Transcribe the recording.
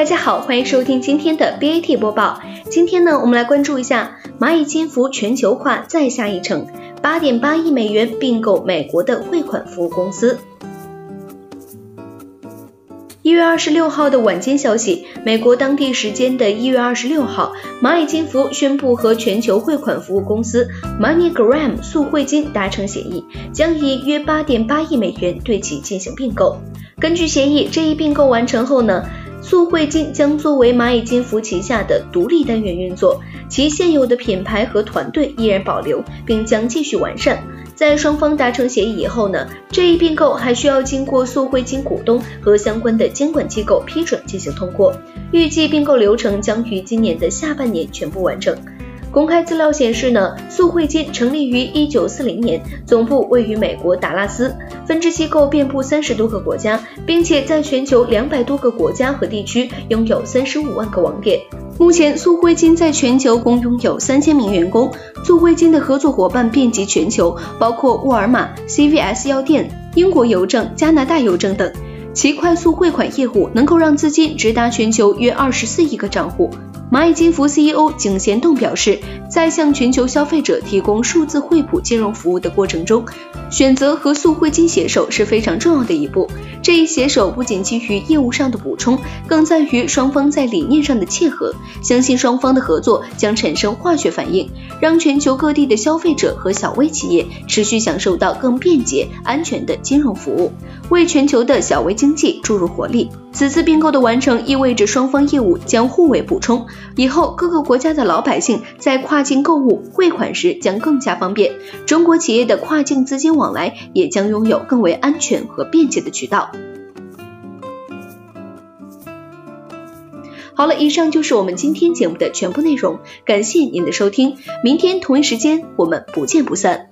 大家好，欢迎收听今天的 BAT 播报。今天呢，我们来关注一下蚂蚁金服全球化再下一城，八点八亿美元并购美国的汇款服务公司。一月二十六号的晚间消息，美国当地时间的一月二十六号，蚂蚁金服宣布和全球汇款服务公司 MoneyGram 速汇金达成协议，将以约八点八亿美元对其进行并购。根据协议，这一并购完成后呢？速汇金将作为蚂蚁金服旗下的独立单元运作，其现有的品牌和团队依然保留，并将继续完善。在双方达成协议以后呢，这一并购还需要经过速汇金股东和相关的监管机构批准进行通过。预计并购流程将于今年的下半年全部完成。公开资料显示呢，速汇金成立于一九四零年，总部位于美国达拉斯，分支机构遍布三十多个国家，并且在全球两百多个国家和地区拥有三十五万个网点。目前，速汇金在全球共拥有三千名员工。速汇金的合作伙伴遍及全球，包括沃尔玛、CVS 药店、英国邮政、加拿大邮政等。其快速汇款业务能够让资金直达全球约二十四亿个账户。蚂蚁金服 CEO 井贤栋表示，在向全球消费者提供数字惠普金融服务的过程中，选择和速汇金携手是非常重要的一步。这一携手不仅基于业务上的补充，更在于双方在理念上的契合。相信双方的合作将产生化学反应，让全球各地的消费者和小微企业持续享受到更便捷、安全的金融服务，为全球的小微经济注入活力。此次并购的完成意味着双方业务将互为补充，以后各个国家的老百姓在跨境购物汇款时将更加方便，中国企业的跨境资金往来也将拥有更为安全和便捷的渠道。好了，以上就是我们今天节目的全部内容，感谢您的收听，明天同一时间我们不见不散。